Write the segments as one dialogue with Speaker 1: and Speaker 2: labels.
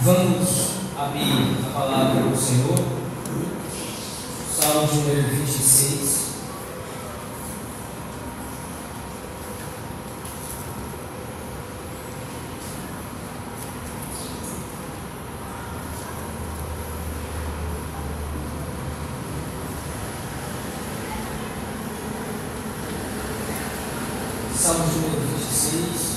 Speaker 1: Vamos abrir a palavra do Senhor, Salmo número 26. Salmo número 26.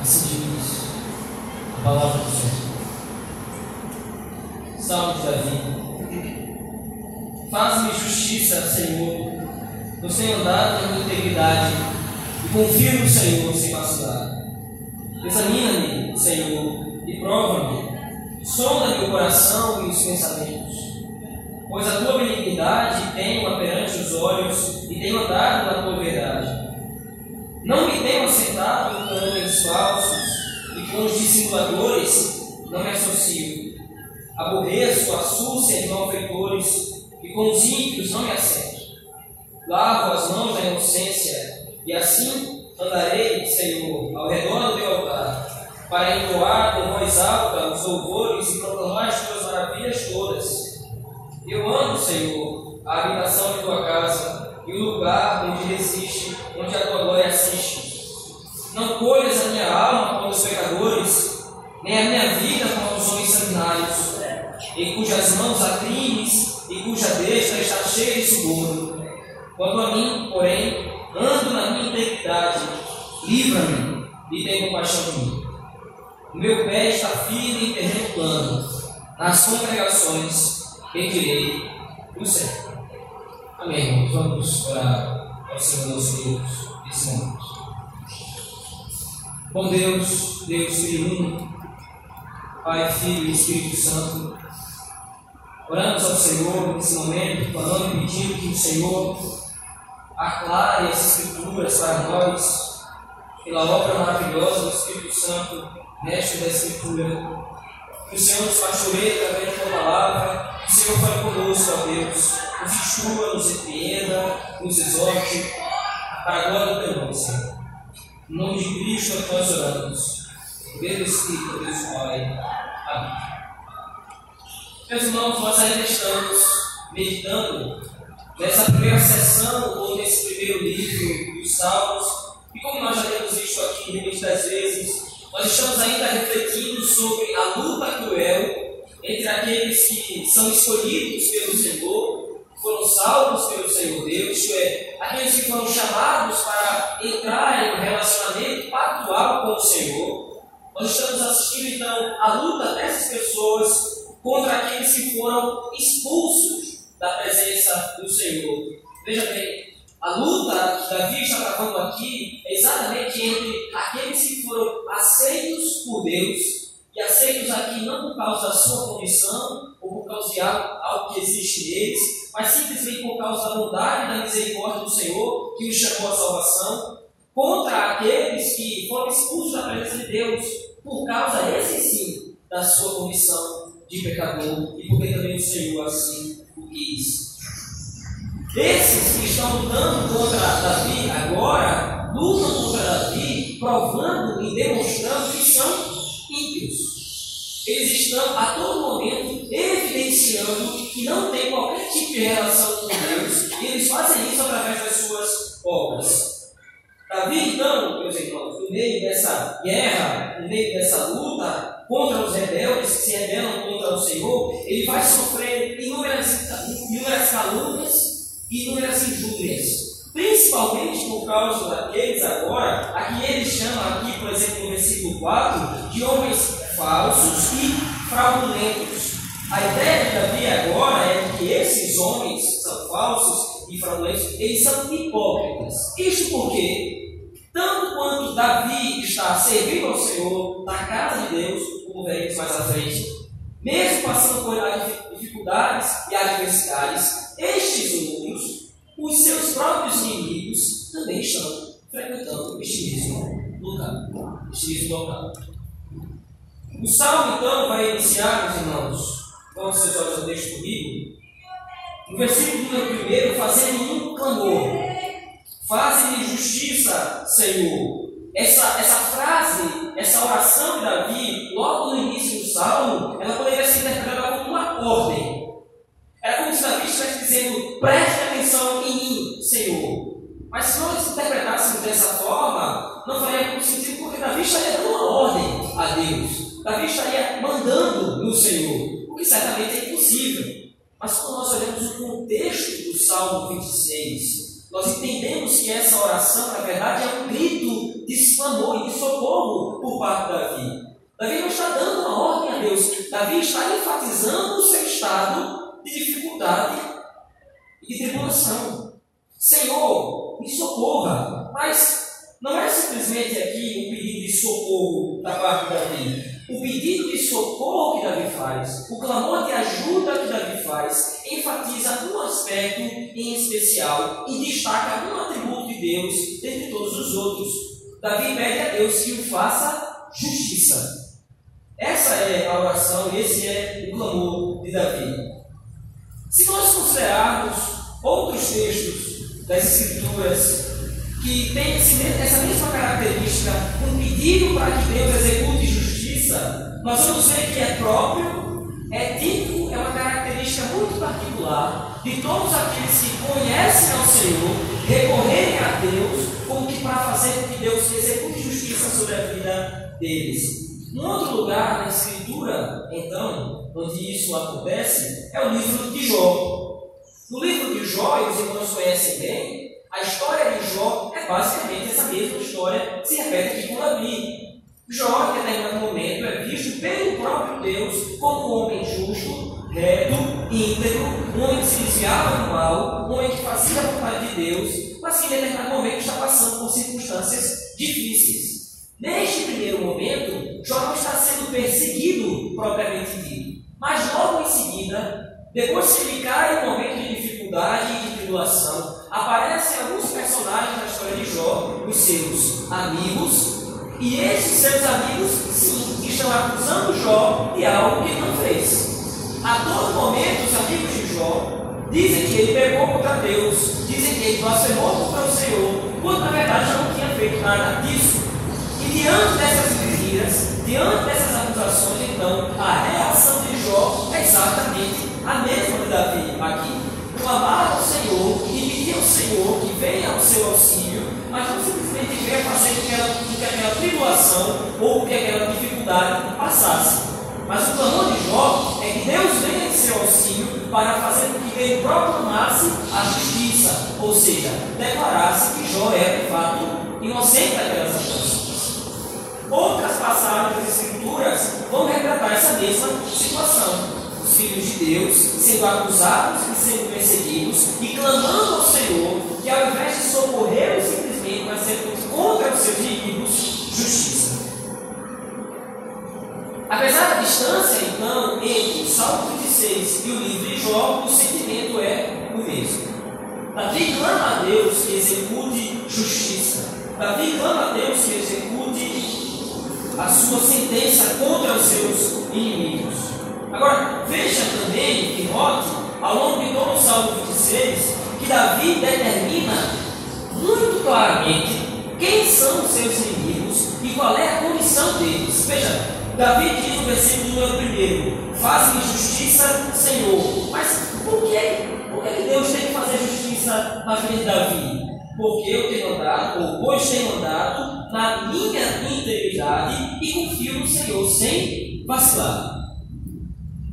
Speaker 1: Assim diz a palavra do Senhor. Salmo de Davi. Faz-me justiça, Senhor, pois tenho andado na minha integridade e confio no Senhor sem vacilar. Examina-me, Senhor, e prova-me. Sonda meu coração e os pensamentos. Pois a tua benignidade tenho perante os olhos e tenho andado na tua verdade. Não me tenho assentado com homens falsos e com os não me associo. Aborreço a súcia de malfeitores e com os ímpios não me assento. Lavo as mãos da inocência e assim andarei, Senhor, ao redor do teu altar, para entoar com voz alta os louvores e proclamar as tuas maravilhas todas. Eu amo, Senhor, a habitação de tua casa e o lugar onde resiste, onde a tua glória assiste. Não colhas a minha alma com os pecadores, nem a minha vida com os homens sanguinários, em cujas mãos há crimes e cuja destra está cheia de suborno. Quanto a mim, porém, ando na minha integridade, livra-me e tem compaixão de mim. O meu pé está firme em terreno plano, nas congregações retirei o céu. Amém, irmãos. Vamos orar ao Senhor nosso Deus nesse momento. Bom Deus, Deus triuno, Pai, Filho e Espírito Santo, oramos ao Senhor nesse momento, falando e pedindo que o Senhor aclare as Escrituras para nós, pela obra maravilhosa do Espírito Santo, mestre da Escritura. Que o Senhor nos pastoreie através da palavra, que o Senhor fale conosco, ó Deus, nos instrua, nos repreenda, nos exorte, para a glória do teu nome, Senhor. Em nome de Cristo nós oramos. Pelo Espírito, Deus Pai. Amém. Meus irmãos, nós ainda estamos meditando nessa primeira sessão ou nesse primeiro livro dos Salmos. E como nós já temos visto aqui repetidas vezes, nós estamos ainda refletindo sobre a luta cruel entre aqueles que são escolhidos pelo Senhor foram salvos pelo Senhor Deus, isto é, aqueles que foram chamados para entrar em um relacionamento pactual com o Senhor. Nós estamos assistindo então a luta dessas pessoas contra aqueles que foram expulsos da presença do Senhor. Veja bem, a luta que Davi está travando aqui é exatamente entre aqueles que foram aceitos por Deus e aceitos aqui não por causa da sua condição ou por causa de algo, algo que existe neles, mas simplesmente por causa da bondade e da misericórdia do Senhor que os chamou à salvação, contra aqueles que foram expulsos da presença de Deus por causa, esse sim, da sua condição de pecador e porque também o Senhor assim o quis. Esses que estão lutando contra Davi agora, lutam contra Davi, provando e demonstrando que são ímpios. Eles estão a todo momento evidenciando que não tem qualquer tipo de relação com Deus e eles fazem isso através das suas obras. Davi, então, meus irmãos, no meio dessa guerra, no meio dessa luta contra os rebeldes que se rebelam contra o Senhor, ele vai sofrer inúmeras, inúmeras calúnias e inúmeras injúrias principalmente por causa daqueles agora, a que ele chama aqui, por exemplo, no versículo 4, de homens falsos e fraudulentos. A ideia de Davi agora é que esses homens são falsos e fraudulentos, eles são hipócritas. Isso porque, tanto quanto Davi está servindo ao Senhor na casa de Deus, como veremos mais à frente, mesmo passando por dificuldades e adversidades, estes números os seus próprios inimigos também estão frequentando este mesmo lugar, este mesmo local. O salmo, então, vai iniciar, meus irmãos, Vamos seus olhos ao texto comigo. No versículo número 1, fazendo um clamor. Faze-me justiça, Senhor. Essa, essa frase, essa oração de Davi, logo no início do salmo, ela poderia ser interpretada como uma ordem. Era como se Davi estivesse dizendo: preste atenção em mim, Senhor. Mas se nós interpretássemos dessa forma, não faria muito sentido, porque Davi estaria dando uma ordem a Deus. Davi estaria mandando no Senhor, o que certamente é impossível. Mas quando nós olhamos o contexto do Salmo 26, nós entendemos que essa oração, na verdade, é um grito de clamor e de socorro por parte de Davi. Davi não está dando uma ordem a Deus, Davi está enfatizando o seu estado de dificuldade e de tribulação. Senhor, me socorra. Mas não é simplesmente aqui um pedido de socorro da parte de Davi. O pedido de socorro que Davi faz, o clamor de ajuda que Davi faz, enfatiza um aspecto em especial e destaca um atributo de Deus dentre todos os outros. Davi pede a Deus que o faça justiça. Essa é a oração, esse é o clamor de Davi. Se nós considerarmos outros textos das Escrituras que têm essa mesma característica, um pedido para que Deus execute justiça, nós vamos ver que é próprio, é típico, é uma característica muito particular de todos aqueles que conhecem ao Senhor, recorrerem a Deus, como que para fazer com que Deus execute justiça sobre a vida deles. Um outro lugar na Escritura, então, onde isso acontece, é o livro de Jó. No livro de Jó, e os irmãos conhecem bem, a história de Jó é basicamente essa mesma história que se repete aqui com Davi. Jó, em determinado momento, é visto pelo próprio Deus como um homem justo, reto, íntegro, um homem que se desviava do mal, um homem que fazia a vontade de Deus, mas que em determinado momento está passando por circunstâncias difíceis. Neste primeiro momento, Jó não está sendo perseguido propriamente dito, mas logo em seguida, depois que ele cai em um momento de dificuldade e de tribulação, aparecem alguns personagens na história de Jó, os seus amigos, e esses seus amigos, sim, estão acusando Jó de algo que ele não fez. A todo momento, os amigos de Jó dizem que ele pegou contra Deus, dizem que ele blasfemou contra o Senhor, quando na verdade não tinha feito nada disso. E diante dessas mentiras, diante dessas acusações, então, a reação de Jó é exatamente a mesma de Davi aqui. Clamar ao Senhor e pedir ao Senhor que venha ao seu auxílio, mas não simplesmente venha fazer com que, ela, com que aquela tribulação ou com que aquela dificuldade passasse. Mas o clamor de Jó é que Deus venha em seu auxílio para fazer com que ele proclamasse a justiça, ou seja, declarasse que Jó era de fato inocente daquelas acusações. Outras passagens das Escrituras vão retratar essa mesma situação. Os filhos de Deus sendo acusados e sendo perseguidos e clamando ao Senhor que, ao invés de socorrê-los simplesmente, vai ser contra os seus inimigos justiça. Apesar da distância, então, entre o Salmo 26 e o livro de Jó, o sentimento é o mesmo. Davi clama a Deus que execute justiça. Davi clama a Deus que execute a sua sentença contra os seus inimigos. Agora, veja também que note, ao longo de todo o Salmo 26, que Davi determina muito claramente quem são os seus inimigos e qual é a condição deles. Veja, Davi diz no versículo número 1: Faz-me justiça, Senhor. Mas por que, por que Deus tem que fazer justiça na vida de Davi? porque eu tenho andado, ou pois tenho andado, na minha integridade e confio no Senhor sem vacilar.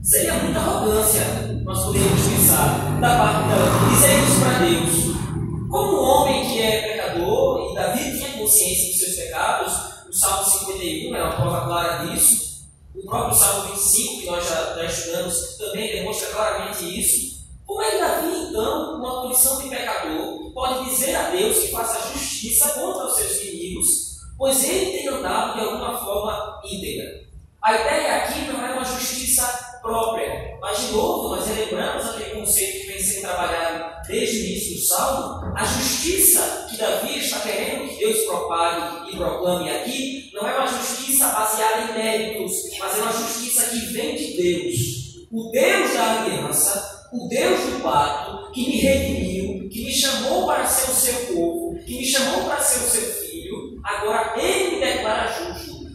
Speaker 1: Seria muita arrogância, nós poderíamos pensar, da parte de dizer isso para Deus. Como um homem que é pecador, e Davi tinha consciência dos seus pecados, o Salmo 51 é uma prova clara disso. O próprio Salmo 25, que nós já, já estudamos, também demonstra claramente isso. Como é que Davi, então, numa condição de pecador, pode dizer a Deus que faça justiça contra os seus inimigos, pois ele tem andado de alguma forma íntegra? A ideia aqui não é uma justiça própria, mas de novo nós relembramos aquele conceito que vem sendo trabalhado desde o início do Salmo. A justiça que Davi está querendo que Deus propague e proclame aqui não é uma justiça baseada em méritos, mas é uma justiça que vem de Deus. o Deus da aliança, o Deus do pacto, que me redimiu, que me chamou para ser o seu povo, que me chamou para ser o seu filho, agora ele me declara justo.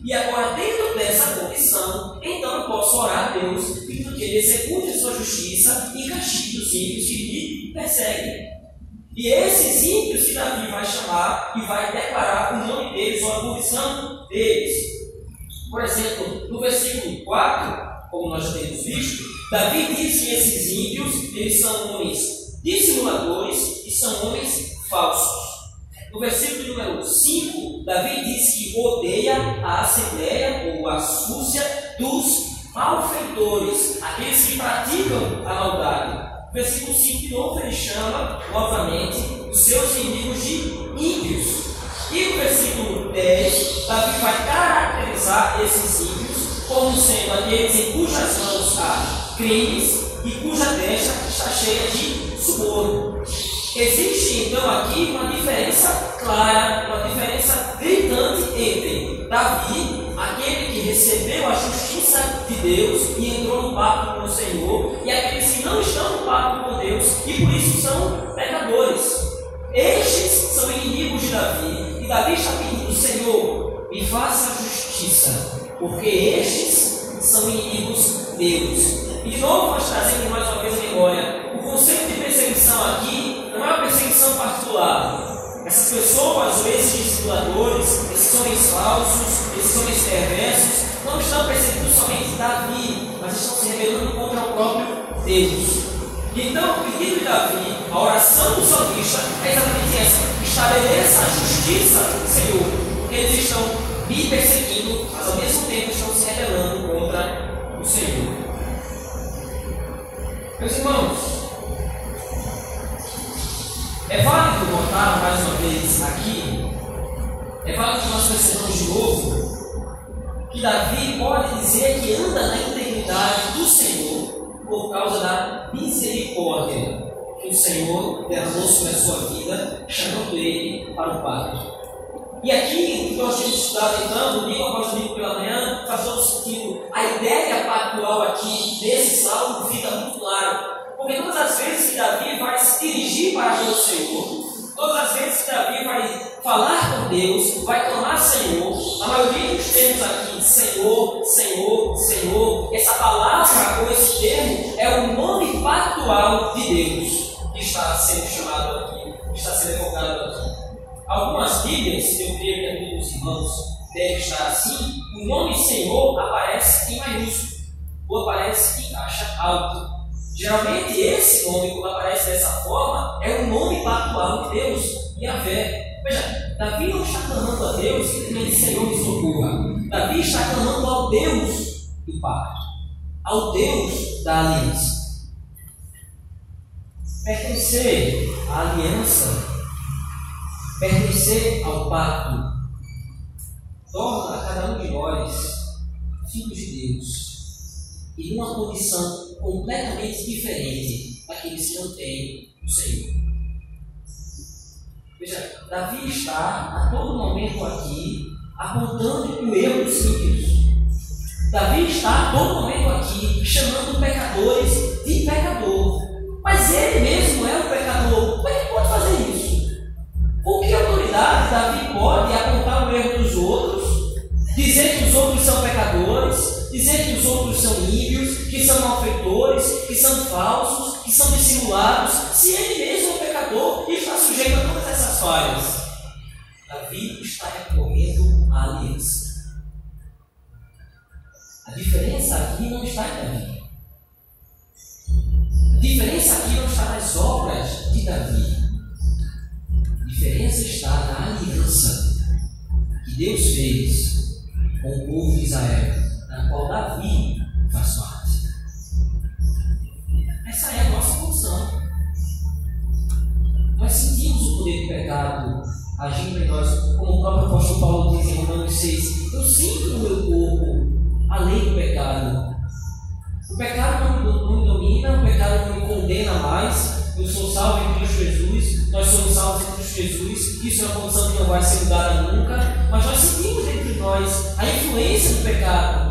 Speaker 1: E agora, dentro dessa condição, então eu posso orar a Deus pedindo que ele execute sua justiça e castigue os ímpios que me perseguem. E esses ímpios que Davi vai chamar e vai declarar o nome deles ou a condição deles. Por exemplo, no versículo 4, como nós temos visto, Davi diz que esses ímpios eles são homens dissimuladores e são homens falsos. No versículo número 5, Davi diz que odeia a assembleia ou a súcia dos malfeitores, aqueles que praticam a maldade. Versículo 5 de novo ele chama novamente os seus inimigos de ímpios. E no versículo 10, Davi vai caracterizar esses ímpios como sendo aqueles em cujas mãos há crimes e cuja destra está cheia de suborno. Existe então aqui uma diferença clara, uma diferença gritante entre Davi, aquele que recebeu a justiça de Deus e entrou no pacto com o Senhor, e aqueles que não estão no pacto com Deus e por isso são pecadores. Estes são inimigos de Davi, e Davi está pedindo: Senhor, me faça justiça, porque estes são inimigos meus. E de novo nós trazemos mais uma vez memória. O conceito de perseguição aqui não é uma perseguição particular. Essas pessoas, ou esses discipuladores, esses homens falsos, esses homens perversos, não estão perseguindo somente Davi, mas estão se rebelando contra o próprio Deus. Então, o pedido de Davi, a oração do salmista, é exatamente essa: estabeleça a justiça, Senhor, porque eles estão me perseguindo, mas ao mesmo tempo estão se rebelando contra o Senhor. Meus irmãos, é válido voltar mais uma vez aqui, é válido que nós percebamos de novo que Davi pode dizer que anda na integridade do Senhor por causa da misericórdia que o Senhor derramou sobre a sua vida, chamando ele para o pacto. E aqui, o que nós temos estudado então, domingo após domingo pela manhã, faz todo sentido. A ideia pactual aqui, nesse salmo, fica muito claro. Porque todas as vezes que Davi vai se dirigir para o Senhor, todas as vezes que Davi vai falar com Deus, vai clamar Senhor, a maioria dos termos aqui, Senhor, Senhor, Senhor, essa palavra ou esse termo é o nome pactual de Deus que está sendo chamado aqui, que está sendo evocado aqui. Algumas Bíblias, eu creio que a Bíblia dos irmãos deve estar assim, o nome Senhor aparece em maiúsculo, ou aparece em caixa alta. Geralmente esse nome, quando aparece dessa forma, é o nome pactual de Deus, Yahvé. Veja, Davi não está clamando a Deus simplesmente Senhor me socorra. Davi está clamando ao Deus do pacto, ao Deus da aliança. Pertencer à aliança pertencer ao pacto torna a cada um de nós filhos de Deus e numa condição completamente diferente daqueles que não têm o Senhor. Veja, Davi está a todo momento aqui apontando o erro dos ímpios. Davi está a todo momento aqui chamando pecadores de pecador. Mas ele mesmo é um pecador. Davi pode apontar o erro dos outros, dizer que os outros são pecadores, dizer que os outros são ímpios, que são malfeitores, que são falsos, que são dissimulados, se ele mesmo é um pecador e está sujeito a todas essas falhas? Davi está recorrendo à aliança. A diferença aqui não está em Davi. A diferença aqui não está nas obras de Davi diferença está na aliança que Deus fez com o povo de Israel, na qual Davi faz parte. Essa é a nossa função. Nós sentimos o poder do pecado agindo em nós, como o próprio apóstolo Paulo diz em Romanos 6. Eu sinto no meu corpo a lei do pecado. O pecado não me domina, o pecado não me condena mais. Eu sou salvo em Cristo Jesus, nós somos salvos em Cristo Jesus, isso é uma condição que não vai ser mudada nunca, mas nós sentimos dentro de nós a influência do pecado.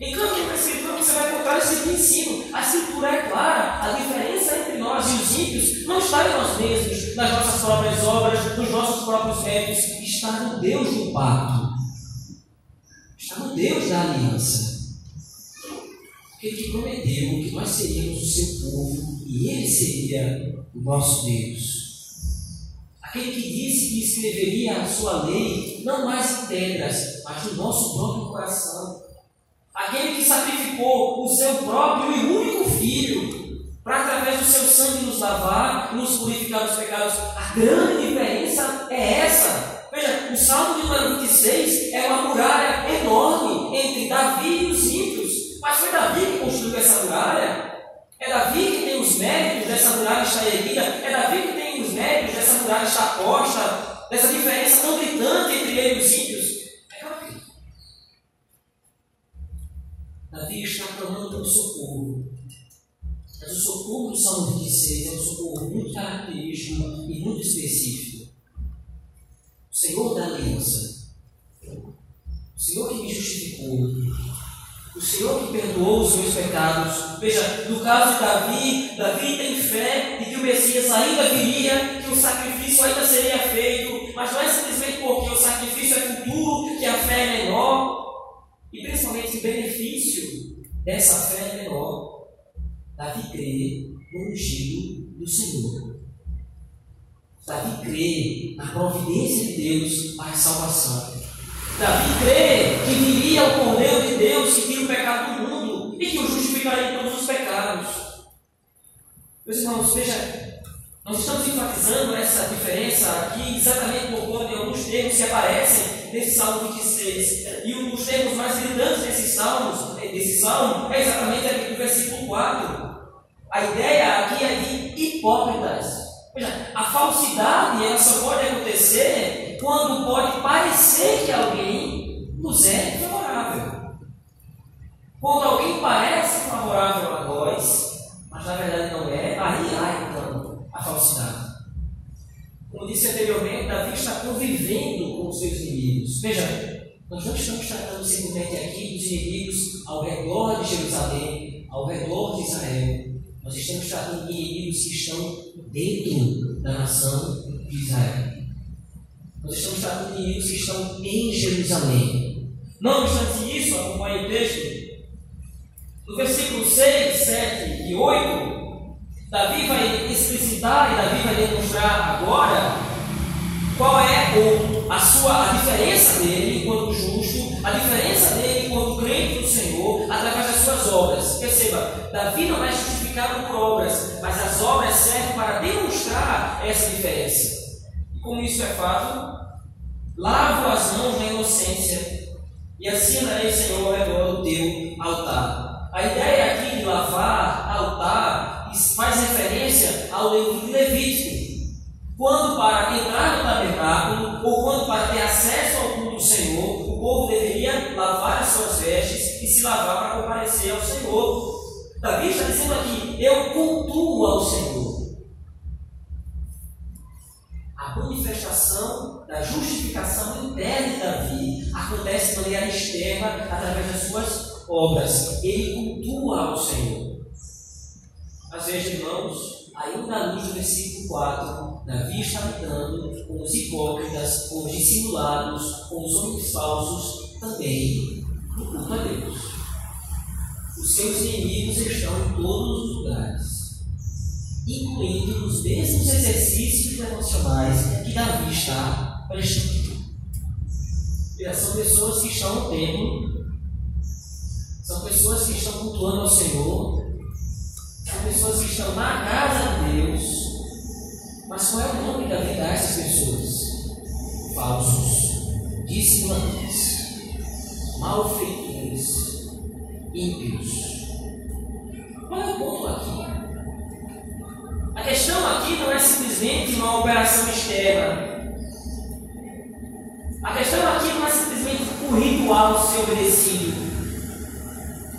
Speaker 1: Nenhum da Escritura você vai encontrar esse de ensino. A Escritura é clara, a diferença entre nós e os ímpios não está em nós mesmos, nas nossas próprias obras, nos nossos próprios méritos, está no Deus do pacto. Está no Deus da aliança. Ele prometeu que nós seríamos o seu povo e ele seria o nosso Deus. Aquele que disse que escreveria a sua lei, não mais em pedras, mas no nosso próprio coração. Aquele que sacrificou o seu próprio e único filho, para através do seu sangue nos lavar nos purificar dos pecados. A grande diferença é essa. Veja, o Salmo de número 26 é uma muralha enorme entre Davi e os ímpios. Mas foi Davi que construiu essa muralha? É Davi que tem os méritos dessa muralha estar erguida? É Davi que tem os méritos dessa muralha estar posta? Dessa diferença tão gritante entre ele e os ímpios? É Davi. Davi está clamando pelo socorro. Mas o socorro do Salmo 26 é um socorro muito característico e muito específico. O Senhor da aliança. O Senhor que me justificou o Senhor que perdoou os meus pecados. Veja, no caso de Davi, Davi tem fé de que o Messias ainda viria, que o sacrifício ainda seria feito, mas não é simplesmente porque o sacrifício é futuro que a fé é menor, e principalmente o benefício dessa fé é menor. Davi crê no ungido do Senhor. Davi crê na providência de Deus para a salvação. Davi crê que viria o Cordeiro de Deus que tira o pecado do mundo e que o justificaria de todos os pecados. Meus irmãos, veja, nós estamos enfatizando essa diferença aqui exatamente por conta de alguns termos que aparecem nesse Salmo 26. E um dos termos mais gritantes desse salmo, desse salmo é exatamente aqui do versículo 4. A ideia aqui é de hipócritas. Veja, a falsidade ela só pode acontecer quando pode parecer que alguém nos é favorável. Quando alguém parece favorável a nós, mas na verdade não é, aí há então a falsidade. Como disse anteriormente, Davi está convivendo com os seus inimigos. Veja, nós não estamos tratando simplesmente aqui dos inimigos ao redor de Jerusalém, ao redor de Israel. Nós estamos tratando de inimigos que estão dentro da nação de Israel. Nós estamos tratando de inimigos que estão em Jerusalém. Não obstante isso, acompanhe o texto. No versículo 6, 7 e 8, Davi vai explicitar e Davi vai demonstrar agora qual é o, a sua a diferença dele enquanto justo, a diferença dele enquanto crente do Senhor, através das suas obras. Perceba, Davi não é justificado por obras, mas as obras servem para demonstrar essa diferença. E como isso é fato, lavo as mãos na inocência e andarei, Senhor, ao redor do teu altar. A ideia aqui de lavar altar faz referência ao livro de Levítico quando para entrar no tabernáculo, ou quando para ter acesso ao culto do Senhor, o povo deveria lavar as suas vestes e se lavar para comparecer ao Senhor. Davi está dizendo aqui: Eu cultuo ao Senhor. A manifestação da justificação interna de Davi acontece de maneira externa através das suas obras. Ele cultua ao Senhor. Às vezes, irmãos, ainda à luz do versículo 4, Davi está lidando com os hipócritas, com os dissimulados, com os homens falsos, também no culto a Deus. Os seus inimigos estão em todos os lugares, incluindo os mesmos exercícios devocionais que Davi está prestando. São pessoas que estão no templo, são pessoas que estão cultuando ao Senhor, pessoas que estão na casa de Deus, Mas qual é o nome da vida dessas pessoas? Falsos, dissimulantes, malfeitores, ímpios. Qual é o ponto aqui? A questão aqui não é simplesmente uma operação externa. A questão aqui não é simplesmente um ritual ser obedecido.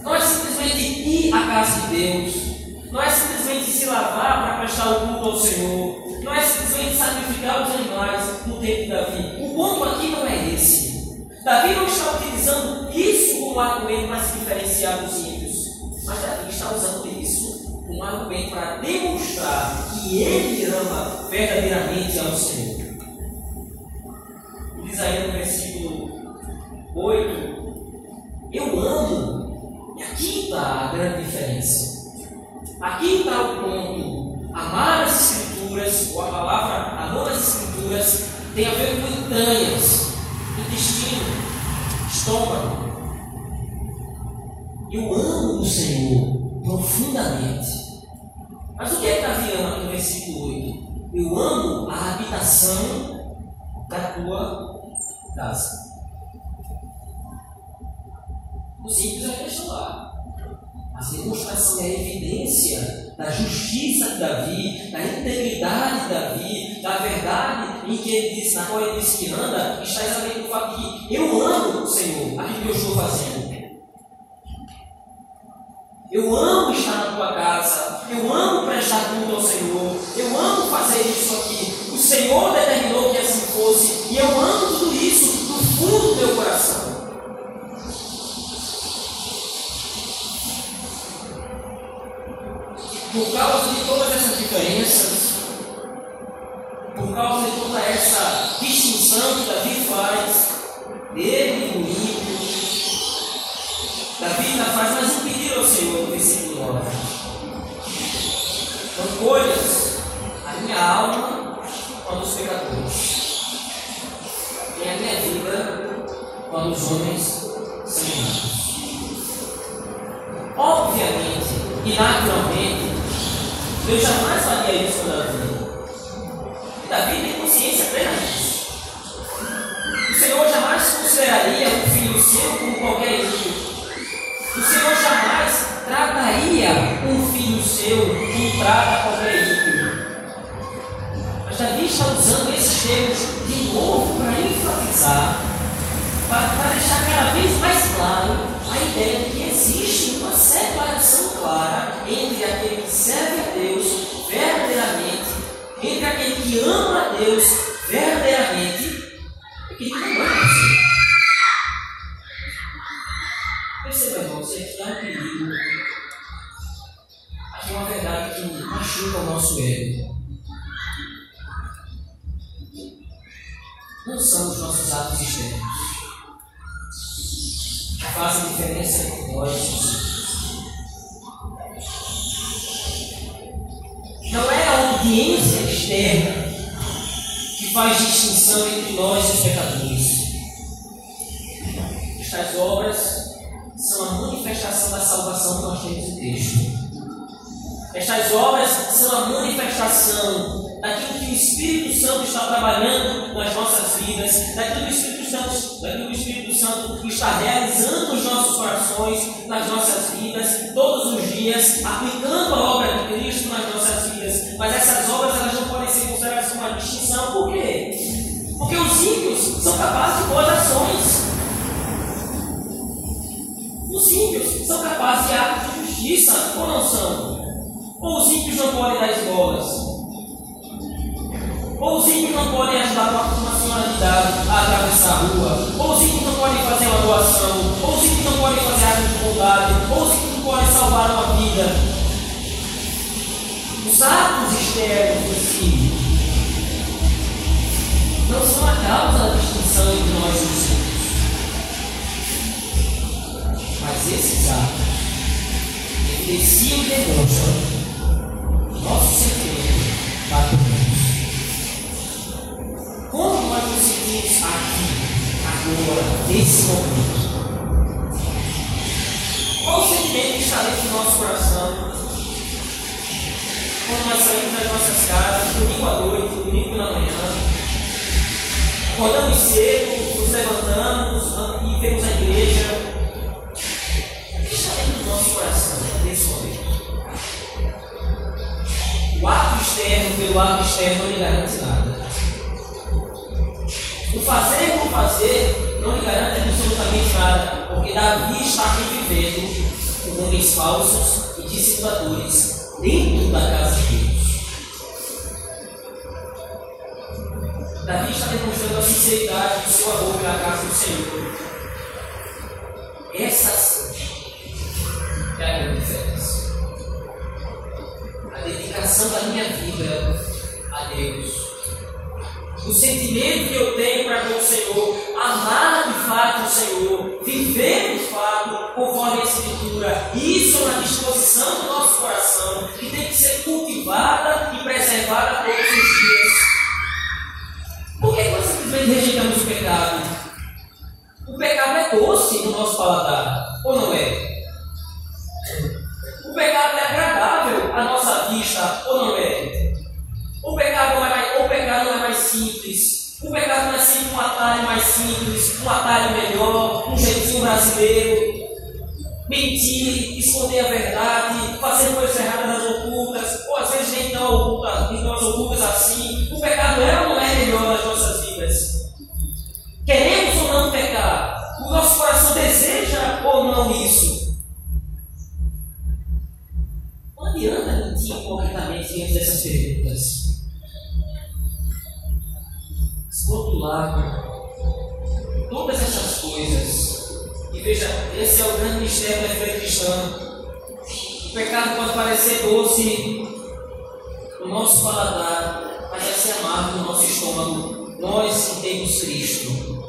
Speaker 1: Não é simplesmente ir à casa de Deus. Não é simplesmente se lavar para prestar o culto ao Senhor não é simplesmente sacrificar os animais no tempo de Davi. O ponto aqui não é esse. Davi não está utilizando isso como argumento para se diferenciar dos ímpios, mas Davi está usando isso como argumento para demonstrar que ele ama verdadeiramente ao Senhor. Diz aí no versículo 8: Eu amo, e aqui está a grande diferença. Aqui está o ponto. Amar as Escrituras ou a palavra amor às Escrituras, tem a ver com entranhas, intestino, estômago. Eu amo o Senhor profundamente. Mas o que é que Davi ama no versículo 8? Eu amo a habitação da tua casa. Ainda estão lá. Mas a demonstração é a evidência da justiça de Davi, da integridade de Davi, da verdade em que ele disse, na qual ele disse que anda, está exatamente no fato de que eu amo o Senhor, aquilo que eu estou fazendo. Eu amo estar na tua casa, eu amo prestar culto ao Senhor, eu amo fazer isso aqui. O Senhor determinou que assim fosse, e eu amo tudo isso do fundo do meu coração. Por causa de todas essas diferenças, por causa de toda essa distinção que Davi faz dele e ímpio, Davi ainda faz mais um pedido ao Senhor no versículo 9. Não colhas a minha alma quando os pecadores, e a minha vida quando os homens são. Obviamente e naturalmente, Deus jamais faria isso com Davi. Davi tem consciência plena disso. O Senhor jamais consideraria um filho seu como qualquer filho. O Senhor jamais trataria um filho seu como trata qualquer ímpio. Mas Davi está usando esses termos de novo para enfatizar, para, para deixar cada vez mais claro a ideia de que existe uma separação clara entre aquele que serve Deus verdadeiramente, entre aquele que ama a Deus verdadeiramente e aquele que não ama Deus. Perceba, irmão, isso aqui é um perigo. Aqui é uma verdade que machuca o nosso ego. Não são os nossos atos externos faz a diferença entre nós. Audiência externa que faz distinção entre nós e os pecadores. Estas obras são a manifestação da salvação que nós temos no texto. Estas obras são a manifestação daquilo que o Espírito Santo está trabalhando nas nossas vidas, daquilo que o Espírito Santo, daquilo que o Espírito Santo está realizando nos nossos corações, nas nossas vidas, todos os dias, aplicando a obra de Cristo nas nossas vidas. Mas essas obras elas não podem ser consideradas como uma distinção. Por quê? Porque os ímpios são capazes de boas ações. Os ímpios são capazes de atos de justiça, ou não são? Ou os ímpios não podem dar esmolas? Ou os ímpios não podem ajudar uma senhora de idade a atravessar a rua. Ou os ímpios não podem fazer uma doação. Ou os ímpios não podem fazer atos de bondade. Ou os ímpios não podem salvar uma vida. Os atos externos do si não são a causa da distinção entre nós e os ímpios. Mas esses atos evidenciam e demonstram nosso sentimento para Deus. Como nós nos sentimos aqui, agora, nesse momento? Qual o sentimento que está dentro do nosso coração? Quando nós saímos das nossas casas, domingo à noite, domingo pela manhã, acordamos cedo, nos levantamos e vemos a igreja. O que está dentro do nosso coração nesse momento? O ato externo pelo ato externo não lhe garante nada. O fazer por fazer não lhe garante absolutamente nada, porque Davi está aqui vivendo com homens falsos e dissimuladores dentro da casa de Deus. Davi está demonstrando a sinceridade do seu amor pela casa do Senhor. Essa sim é a grande diferença. A dedicação da minha vida a Deus o sentimento que eu tenho para com o Senhor, amar de fato o Senhor, viver de fato conforme a Escritura, isso é uma disposição do nosso coração que tem que ser cultivada e preservada todos os dias. Por que nós simplesmente rejeitamos o pecado? O pecado é doce no nosso paladar, ou não é? O pecado é agradável à nossa vista, ou não é? O pecado é pecado não é mais simples. O pecado não é sempre um atalho mais simples, um atalho melhor, um jeitinho brasileiro. Mentir, esconder a verdade, fazer coisas erradas nas ocultas, ou às vezes nem tão ocultas, nem tão ocultas assim. O pecado é ou não é melhor nas nossas vidas? Queremos ou não pecar? O nosso coração deseja ou não isso? Não adianta mentir corretamente diante dessas perguntas. Lado todas essas coisas. E veja, esse é o grande mistério da fé cristã. O pecado pode parecer doce no nosso paladar, mas é ser amargo no nosso estômago. Nós que temos Cristo.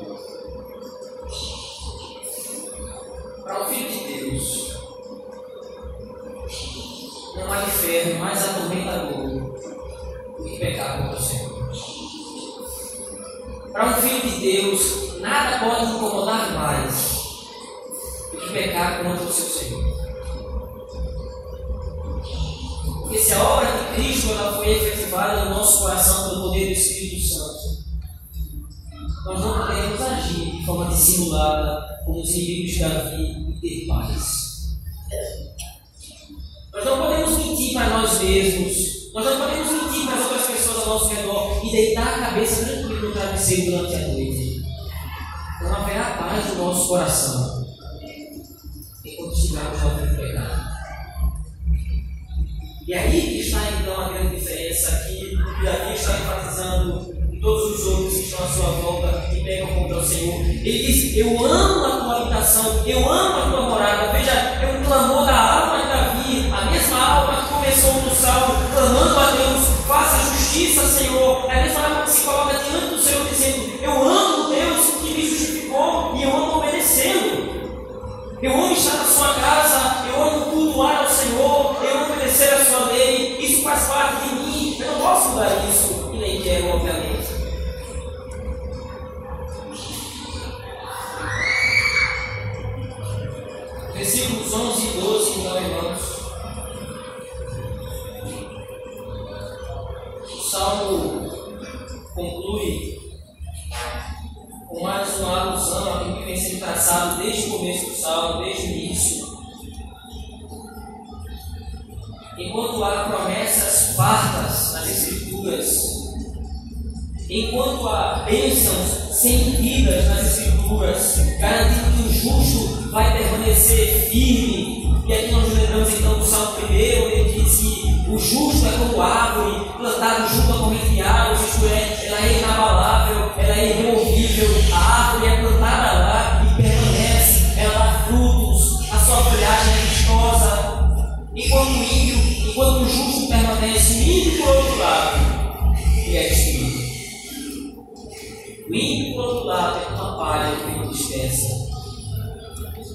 Speaker 1: O ímpio, por outro lado, é uma palha que me dispensa.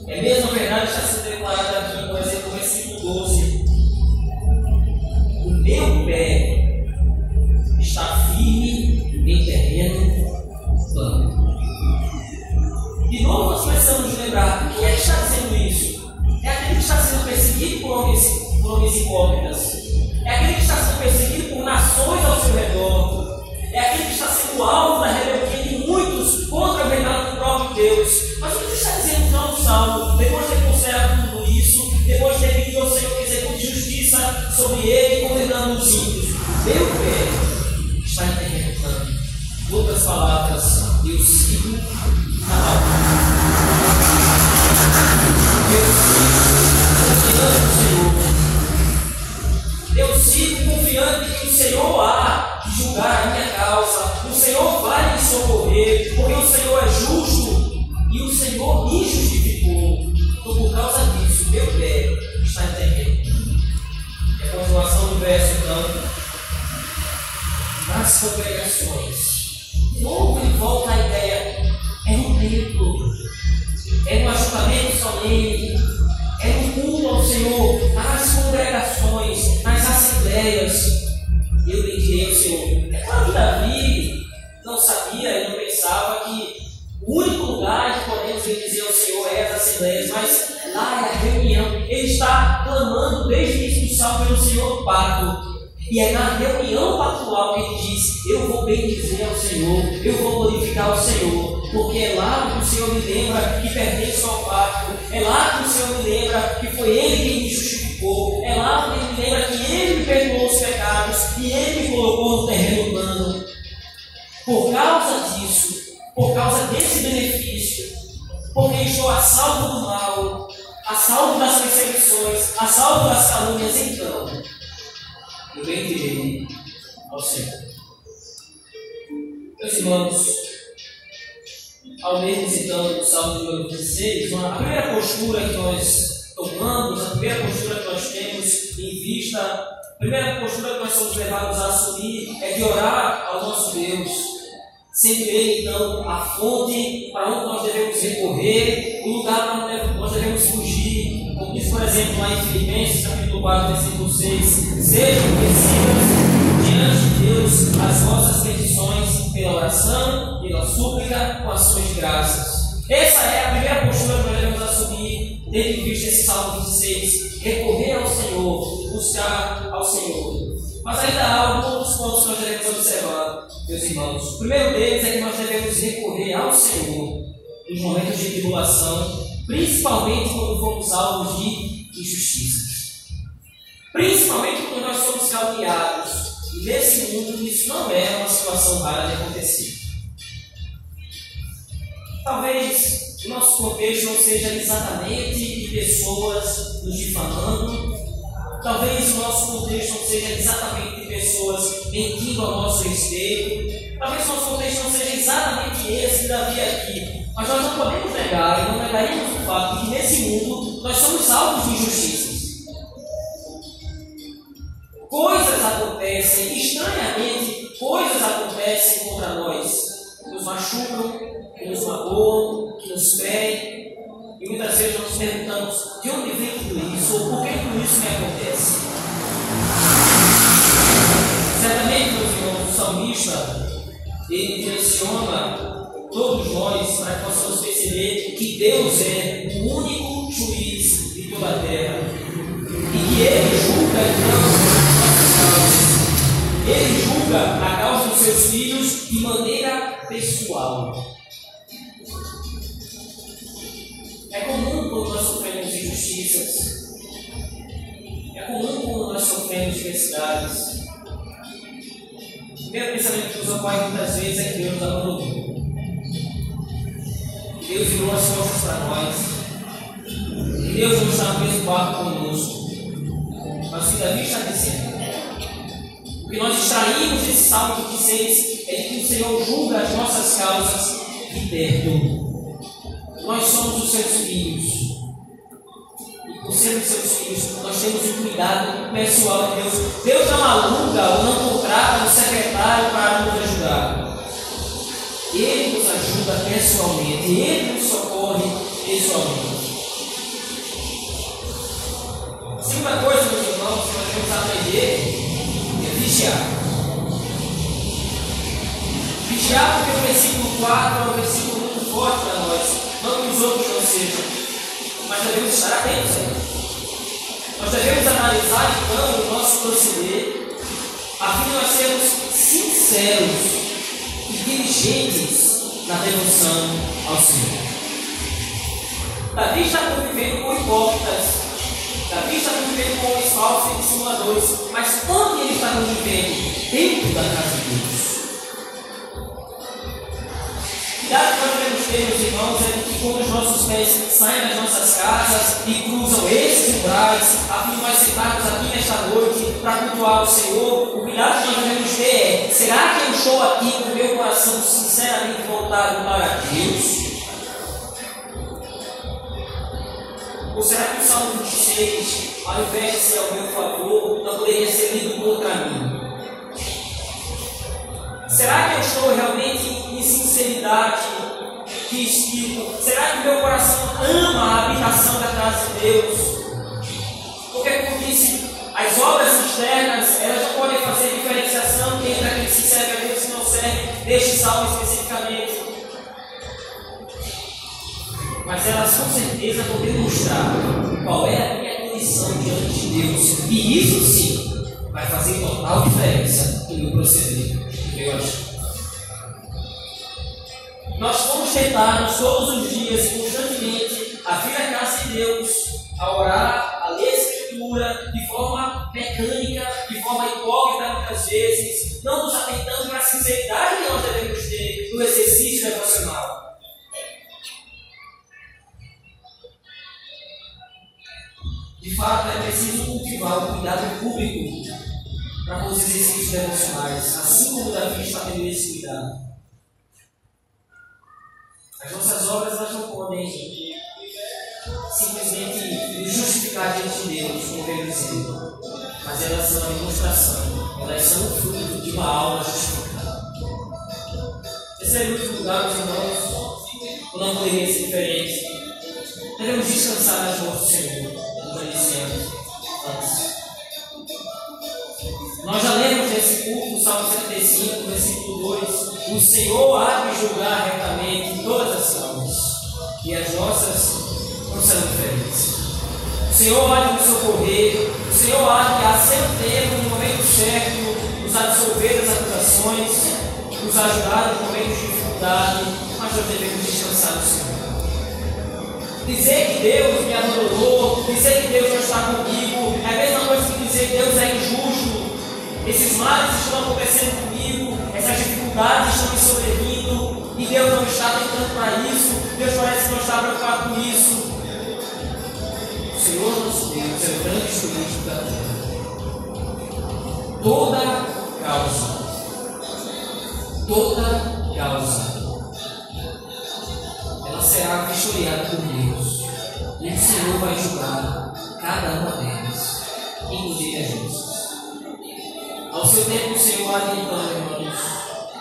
Speaker 1: É mesmo verdade já se declarado aqui, no exemplo, no versículo 12. O meu pé está firme em terreno plano. De novo, nós precisamos lembrar: quem é que está dizendo isso? É aquele que está sendo perseguido por homens, por homens hipócritas. É aquele que está sendo perseguido por nações ao seu redor. É aquele que está sendo alvo palavras, eu sigo a Eu sigo confiando no Senhor. Eu sigo confiando que o Senhor há de julgar a minha causa. O Senhor vai me socorrer, porque o Senhor é justo e o Senhor me justificou. Então, por causa disso, meu pé está em terreno. É a continuação do verso, então nas congregações. Volta à ideia, é no templo, é no ajuntamento solene, é no culto ao Senhor, nas congregações, nas assembleias. Eu direi ao Senhor. É claro que Davi não sabia e não pensava que o único lugar que podemos dizer ao Senhor é as assembleias, mas lá é a reunião. Ele está clamando desde o início do salmo pelo Senhor pacto. E é na reunião pactual que ele diz: Eu vou bendizer ao Senhor, eu vou porque é lá que o Senhor me lembra que pertence ao pacto, é lá que o Senhor me lembra que foi Ele quem me justificou, é lá que Ele me lembra que Ele me perdoou os pecados e Ele me colocou no terreno primeira postura que nós temos em vista, a primeira postura que nós somos levados a assumir é de orar ao nosso Deus, sendo Ele então a fonte para onde nós devemos recorrer, o lugar para onde nós devemos fugir, como diz, por exemplo, lá em Filipenses, capítulo 4, versículo 6, sejam conhecidas diante de Deus as vossas petições pela oração, pela súplica, com ações de graças. Essa é a primeira postura que nós devemos assumir, tendo em vista esse Salmo 26, recorrer ao Senhor, buscar ao Senhor. Mas ainda há outros pontos que nós devemos observar, meus irmãos. O primeiro deles é que nós devemos recorrer ao Senhor nos momentos de tribulação principalmente quando fomos alvos de injustiças. Principalmente quando nós somos caluniados. E nesse mundo isso não é uma situação rara de acontecer. Talvez o nosso contexto não seja exatamente de pessoas nos difamando. Talvez o nosso contexto não seja exatamente de pessoas mentindo ao nosso respeito. Talvez o nosso contexto não seja exatamente esse que Davi aqui mas nós não podemos negar e não negaremos o fato de que nesse mundo nós somos alvos de injustiças. Coisas acontecem, estranhamente, coisas acontecem contra nós, que nos machucam, que nos magoam, que nos ferem. E muitas vezes nós nos perguntamos de onde vem tudo isso, ou por que tudo isso me acontece. Certamente, meus irmãos, o salmista, ele direciona todos nós, para que possamos perceber que Deus é o único juiz de toda a terra. E que Ele julga então. Ele julga a causa dos seus filhos de maneira pessoal. É comum quando nós sofremos injustiças. É comum quando nós sofremos diversidades. O primeiro pensamento que nos ocorre muitas vezes é que Deus abandonou. Deus virou as costas para nós. Deus não está no mesmo barco conosco. Mas o que Davi está dizendo, o que nós extraímos desse Salmo 26 é que o Senhor julga as nossas causas e perdoa. Nós somos os seus filhos. E por sermos seus filhos, nós temos o cuidado pessoal de Deus. Deus não aluga ou não contrata um secretário para nos ajudar. Ele nos ajuda pessoalmente, Ele nos socorre pessoalmente. Segunda coisa, meus irmãos, que nós temos aprender é vigiar. Vigiar porque o versículo 4 é um versículo muito forte para nós. Não que os outros não sejam, mas devemos estar atentos. Nós devemos analisar então o nosso proceder, a fim de nós sermos sinceros diligentes na devoção ao Senhor. Davi está convivendo com hipócritas, Davi está convivendo com homens falsos e dissimuladores, mas onde ele está convivendo? Dentro da casa de Deus. ter, meus irmãos, é quando os nossos pés saem das nossas casas e cruzam esses umbrais, a fim de nós sentarmos aqui nesta noite para cultuar o Senhor, o cuidado que nós devemos ter é: será que eu estou aqui com o meu coração sinceramente voltado para Deus? Ou será que o Salmo 26, ao invés de ser ao meu favor, não poderia ser lido contra mim? Será que eu estou realmente em sinceridade de espírito? Será que meu coração ama a habitação da casa de Deus? Porque, como disse, as obras externas elas podem fazer diferenciação entre aquele que se serve a Deus e não serve, deste salmo especificamente. Mas elas com certeza vão demonstrar qual é a minha condição diante de Deus. E isso sim vai fazer total diferença no meu proceder. Eu acho. Nós fomos tentados todos os dias, constantemente, a vir à casa de Deus, a orar, a ler a Escritura de forma mecânica, de forma hipócrita muitas vezes, não nos atentando para a sinceridade que nós devemos ter no exercício devocional. De fato, é preciso cultivar o cuidado público para os exercícios devocionais, assim como Davi está tendo esse cuidado. As nossas obras elas não podem simplesmente justificar diante de Deus, como bem dizer, mas elas são a demonstração, elas são o fruto de uma alma justificada. Esse é último lugar, meus irmãos, não poderia ser diferente. Devemos descansar nas mãos do Senhor, como já dissemos antes. Nós já lemos nesse culto, Salmo 75, versículo 2: O Senhor há de julgar retamente todas as causas, e as nossas não serão diferentes. O Senhor há de nos socorrer, o Senhor há de, a seu tempo, no momento certo, nos absolver das acusações, nos ajudar no momento de dificuldade, mas nós devemos descansar no Senhor. Dizer que Deus me abandonou, dizer que Deus não está comigo, é a mesma coisa que dizer que Deus é injusto, esses males estão acontecendo comigo, essas dificuldades estão me sobrevindo, e Deus não está tentando para isso, Deus parece que não está preocupado com isso. O Senhor nosso Deus é o grande juiz da terra. Toda causa, toda causa, ela será vistoriada por Deus, e o Senhor vai julgar cada uma delas, inclusive as nossas. Ao seu tempo, o Senhor há de então, irmãos,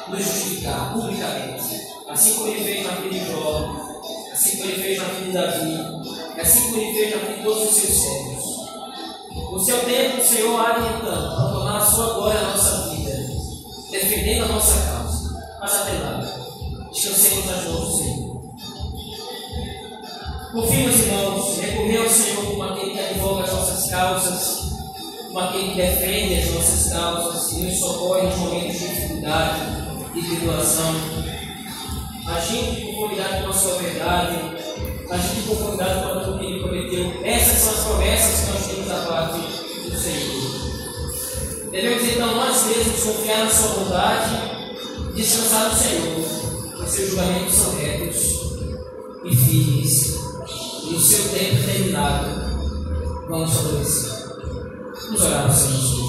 Speaker 1: nos justificar publicamente, assim como ele fez na vida de Jó, assim como ele fez na vida de Davi, assim como ele fez na vida de todos os seus servos. No seu tempo, o Senhor há de então proclamar a sua glória na nossa vida, defendendo a nossa causa. Mas até lá, descansemos nas mãos do Senhor. Confie, meus irmãos, recorrer ao Senhor como aquele que advoga as nossas causas como aquele que defende as nossas causas e nos socorre nos momentos de dificuldade e tribulação, agindo de conformidade com a sua verdade, agindo de conformidade com aquilo que ele prometeu. Essas são as promessas que nós temos da parte do Senhor. Devemos então nós mesmos confiar na sua bondade, descansar no Senhor, pois seus julgamentos são retos e firmes, e o seu tempo terminado vamos obedecer. Vamos orar ao Senhor.